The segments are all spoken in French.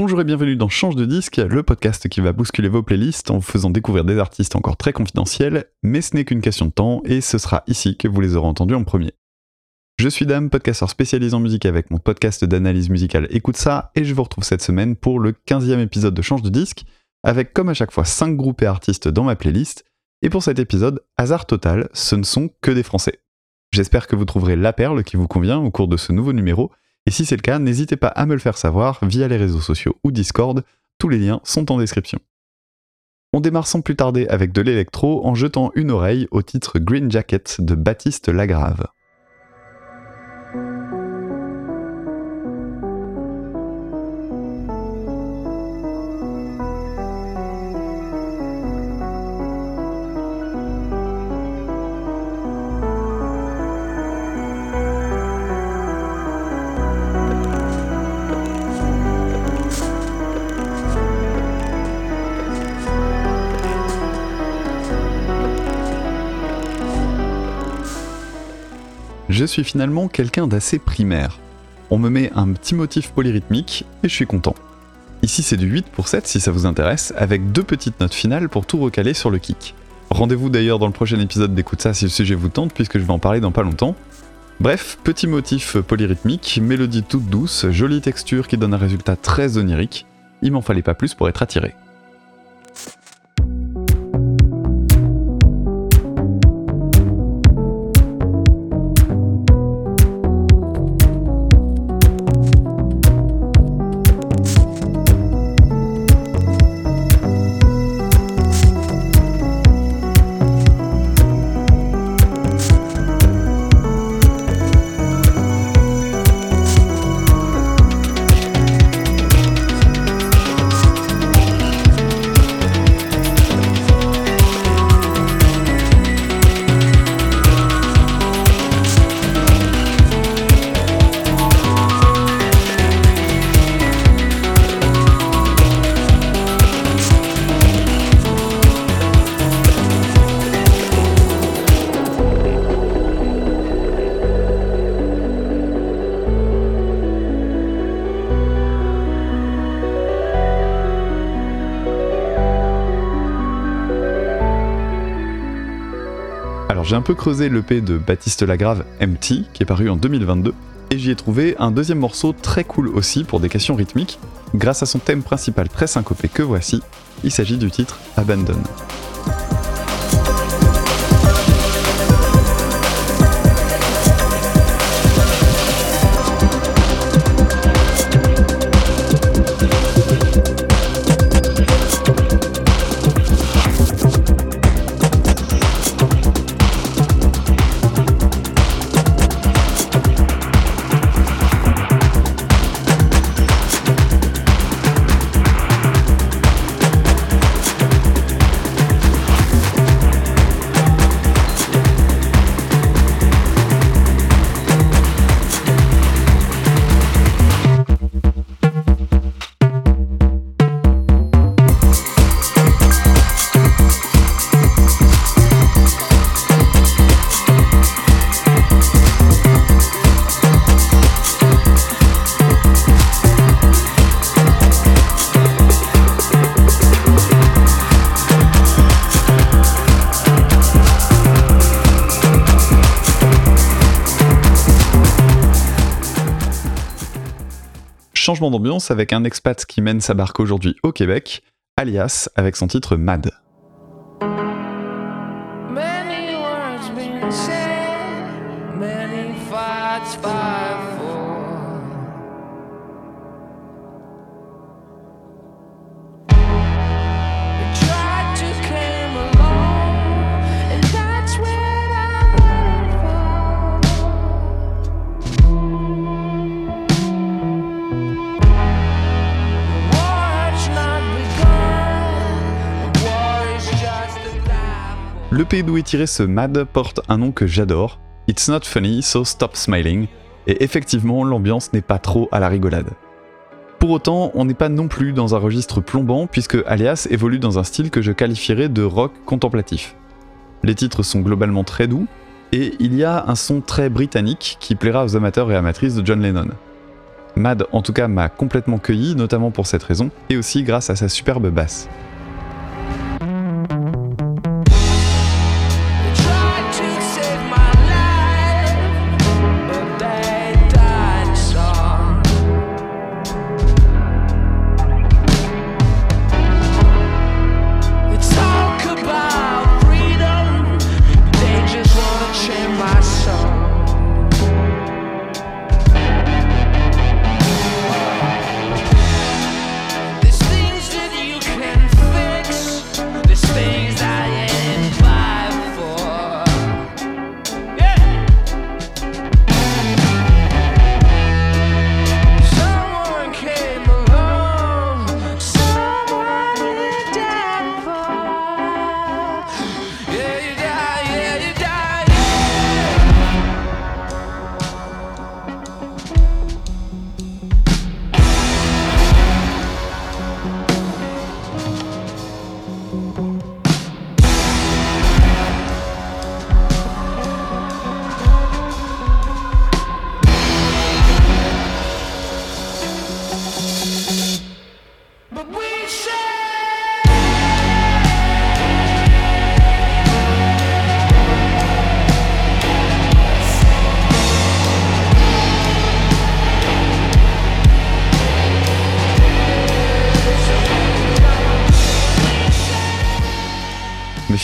Bonjour et bienvenue dans Change de disque, le podcast qui va bousculer vos playlists en vous faisant découvrir des artistes encore très confidentiels, mais ce n'est qu'une question de temps et ce sera ici que vous les aurez entendus en premier. Je suis Dame, podcasteur spécialisé en musique avec mon podcast d'analyse musicale Écoute ça, et je vous retrouve cette semaine pour le 15e épisode de Change de disque, avec comme à chaque fois 5 groupes et artistes dans ma playlist, et pour cet épisode, hasard total, ce ne sont que des Français. J'espère que vous trouverez la perle qui vous convient au cours de ce nouveau numéro, et si c'est le cas, n'hésitez pas à me le faire savoir via les réseaux sociaux ou Discord, tous les liens sont en description. On démarre sans plus tarder avec de l'électro en jetant une oreille au titre Green Jacket de Baptiste Lagrave. Suis finalement quelqu'un d'assez primaire. On me met un petit motif polyrythmique et je suis content. Ici c'est du 8 pour 7 si ça vous intéresse, avec deux petites notes finales pour tout recaler sur le kick. Rendez-vous d'ailleurs dans le prochain épisode d'écoute ça si le sujet vous tente puisque je vais en parler dans pas longtemps. Bref, petit motif polyrythmique, mélodie toute douce, jolie texture qui donne un résultat très onirique, il m'en fallait pas plus pour être attiré. J'ai un peu creusé l'EP de Baptiste Lagrave, Empty, qui est paru en 2022, et j'y ai trouvé un deuxième morceau très cool aussi pour des questions rythmiques, grâce à son thème principal très syncopé que voici, il s'agit du titre Abandon. Changement d'ambiance avec un expat qui mène sa barque aujourd'hui au Québec, alias avec son titre Mad. Le pays d'où est tiré ce Mad porte un nom que j'adore, It's Not Funny, So Stop Smiling, et effectivement l'ambiance n'est pas trop à la rigolade. Pour autant, on n'est pas non plus dans un registre plombant puisque Alias évolue dans un style que je qualifierais de rock contemplatif. Les titres sont globalement très doux, et il y a un son très britannique qui plaira aux amateurs et amatrices de John Lennon. Mad en tout cas m'a complètement cueilli, notamment pour cette raison, et aussi grâce à sa superbe basse.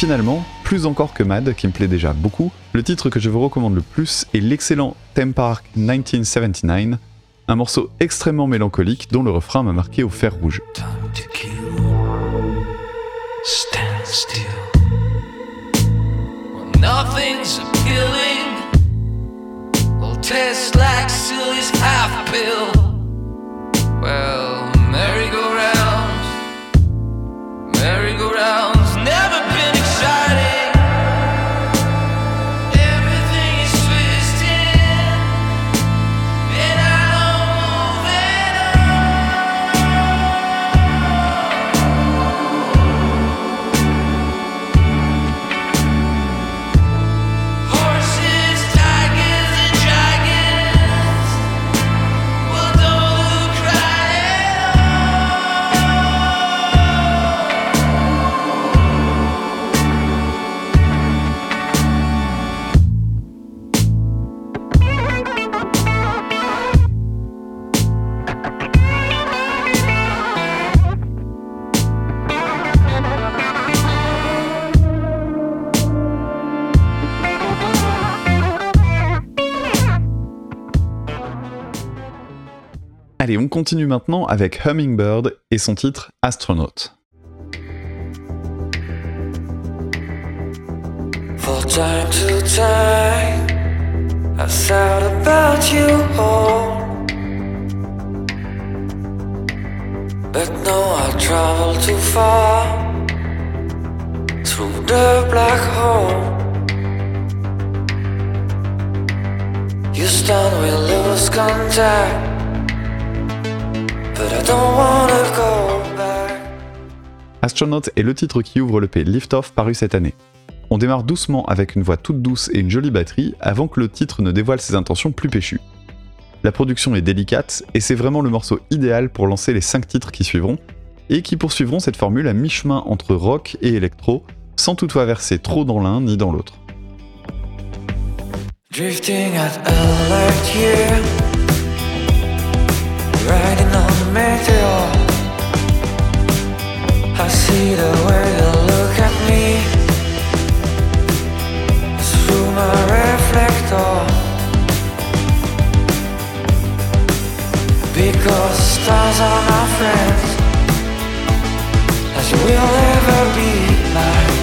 Finalement, plus encore que Mad, qui me plaît déjà beaucoup, le titre que je vous recommande le plus est l'excellent Theme Park 1979, un morceau extrêmement mélancolique dont le refrain m'a marqué au fer rouge. Allez, on continue maintenant avec Hummingbird et son titre Astronaut. For time to time, I about you all. But now I travel too far through the black hole. You stand, we lose contact. Astronaut est le titre qui ouvre le P Lift Off paru cette année. On démarre doucement avec une voix toute douce et une jolie batterie avant que le titre ne dévoile ses intentions plus péchues. La production est délicate et c'est vraiment le morceau idéal pour lancer les 5 titres qui suivront et qui poursuivront cette formule à mi-chemin entre rock et électro sans toutefois verser trop dans l'un ni dans l'autre. Riding on the meteor. I see the way you look at me through my reflector. Because stars are my friends, as you will ever be mine.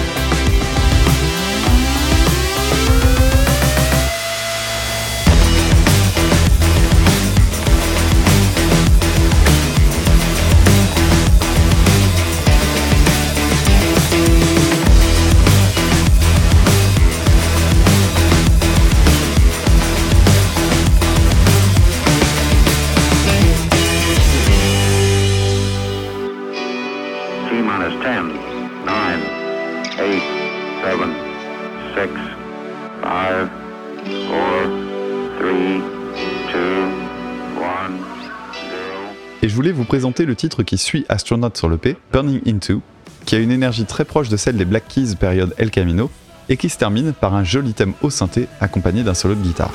Voulais vous présenter le titre qui suit Astronaut sur le P, Burning Into, qui a une énergie très proche de celle des Black Keys période El Camino, et qui se termine par un joli thème au synthé accompagné d'un solo de guitare.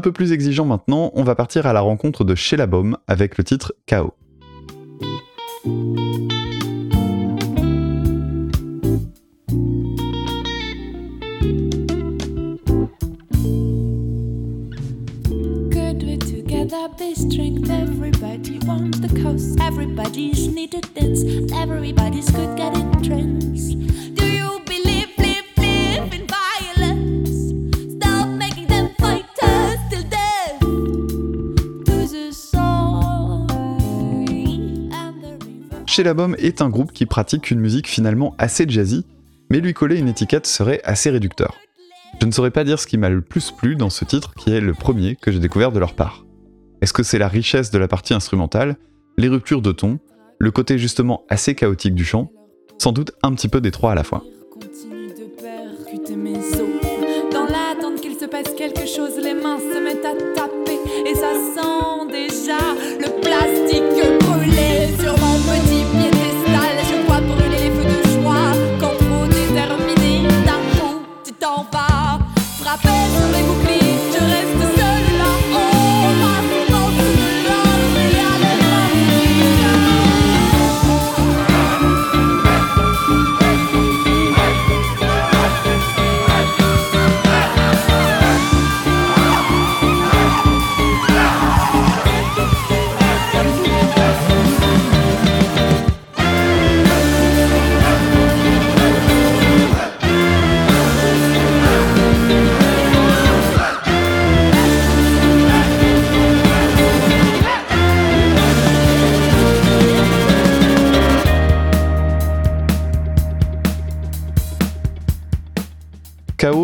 Un peu plus exigeant maintenant, on va partir à la rencontre de Sheila avec le titre Chaos. Chez est un groupe qui pratique une musique finalement assez jazzy, mais lui coller une étiquette serait assez réducteur. Je ne saurais pas dire ce qui m'a le plus plu dans ce titre qui est le premier que j'ai découvert de leur part. Est-ce que c'est la richesse de la partie instrumentale, les ruptures de ton, le côté justement assez chaotique du chant? Sans doute un petit peu des trois à la fois.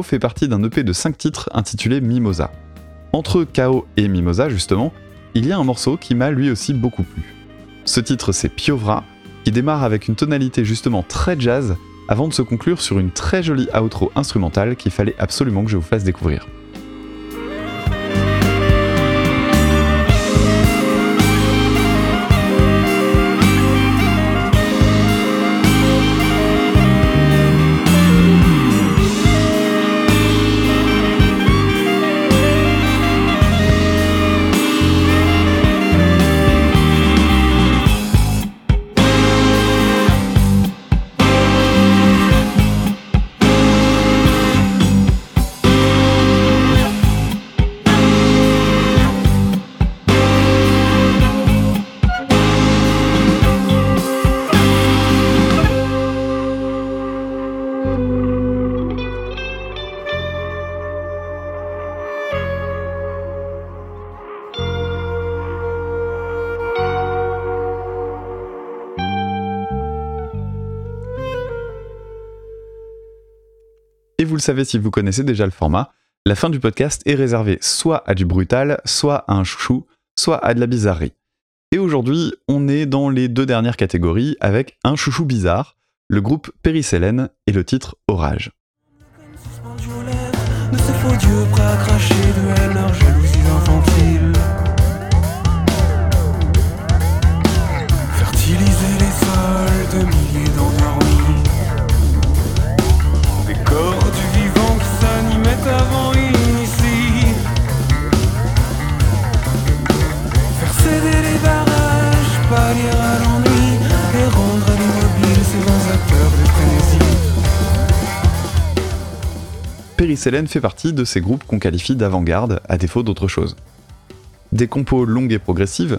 Fait partie d'un EP de 5 titres intitulé Mimosa. Entre KO et Mimosa, justement, il y a un morceau qui m'a lui aussi beaucoup plu. Ce titre, c'est Piovra, qui démarre avec une tonalité justement très jazz avant de se conclure sur une très jolie outro instrumentale qu'il fallait absolument que je vous fasse découvrir. Vous le savez si vous connaissez déjà le format, la fin du podcast est réservée soit à du brutal, soit à un chouchou, soit à de la bizarrerie. Et aujourd'hui, on est dans les deux dernières catégories avec un chouchou bizarre, le groupe Péricélène et le titre Orage. Hélène fait partie de ces groupes qu'on qualifie d'avant-garde, à défaut d'autre chose. Des compos longues et progressives,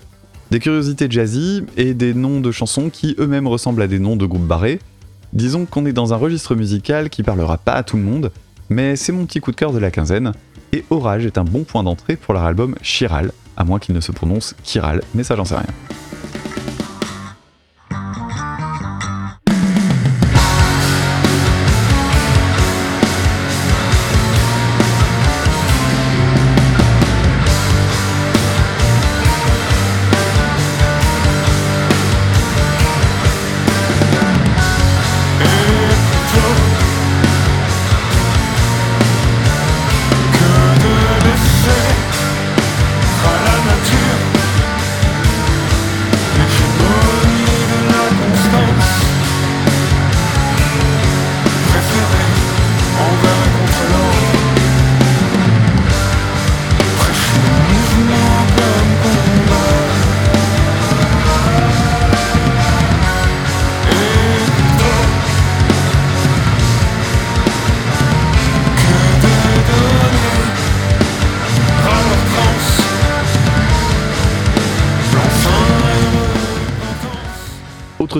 des curiosités jazzy et des noms de chansons qui eux-mêmes ressemblent à des noms de groupes barrés. Disons qu'on est dans un registre musical qui parlera pas à tout le monde, mais c'est mon petit coup de cœur de la quinzaine, et Orage est un bon point d'entrée pour leur album Chiral, à moins qu'il ne se prononce Chiral, mais ça j'en sais rien.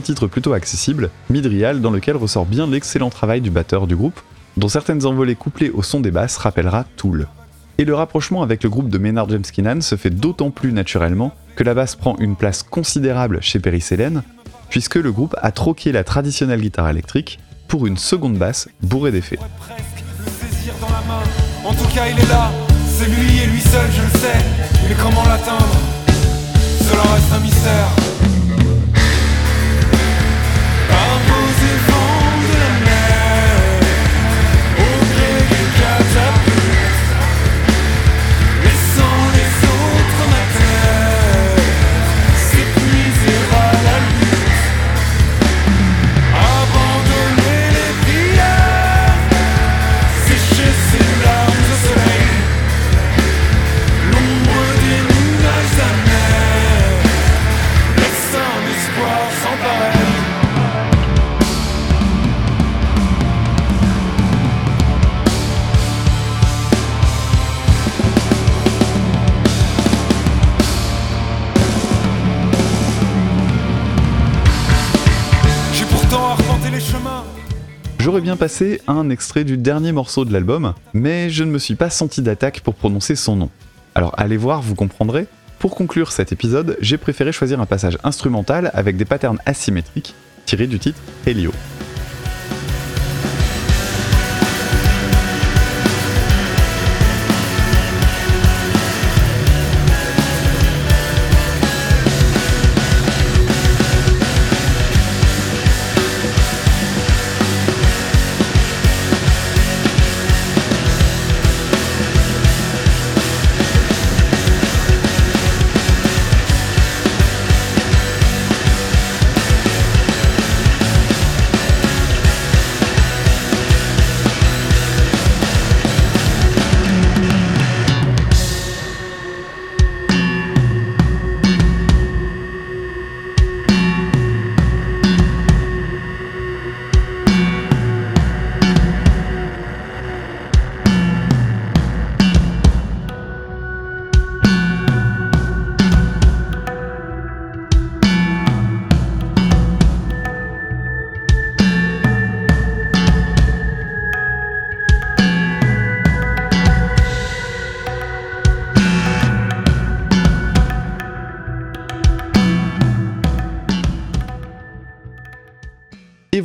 Titre plutôt accessible, Midrial, dans lequel ressort bien l'excellent travail du batteur du groupe, dont certaines envolées couplées au son des basses rappellera Tool. Et le rapprochement avec le groupe de Maynard James Keenan se fait d'autant plus naturellement que la basse prend une place considérable chez Perry Hélène, puisque le groupe a troqué la traditionnelle guitare électrique pour une seconde basse bourrée d'effets. J'aurais bien passé un extrait du dernier morceau de l'album, mais je ne me suis pas senti d'attaque pour prononcer son nom. Alors allez voir, vous comprendrez. Pour conclure cet épisode, j'ai préféré choisir un passage instrumental avec des patterns asymétriques tirés du titre Helio.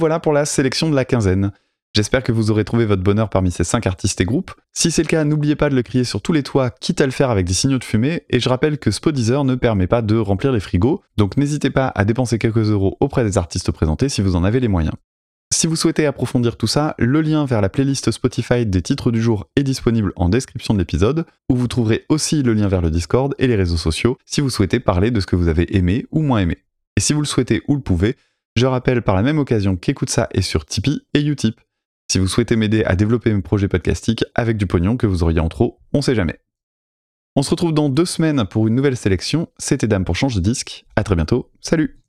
Voilà pour la sélection de la quinzaine. J'espère que vous aurez trouvé votre bonheur parmi ces 5 artistes et groupes. Si c'est le cas, n'oubliez pas de le crier sur tous les toits, quitte à le faire avec des signaux de fumée, et je rappelle que Spodizer ne permet pas de remplir les frigos, donc n'hésitez pas à dépenser quelques euros auprès des artistes présentés si vous en avez les moyens. Si vous souhaitez approfondir tout ça, le lien vers la playlist Spotify des titres du jour est disponible en description de l'épisode, où vous trouverez aussi le lien vers le Discord et les réseaux sociaux si vous souhaitez parler de ce que vous avez aimé ou moins aimé. Et si vous le souhaitez ou le pouvez, je rappelle par la même occasion qu'écoute ça est sur Tipeee et Utip. Si vous souhaitez m'aider à développer mes projets podcastiques avec du pognon que vous auriez en trop, on sait jamais. On se retrouve dans deux semaines pour une nouvelle sélection. C'était Dame pour changer de disque. À très bientôt. Salut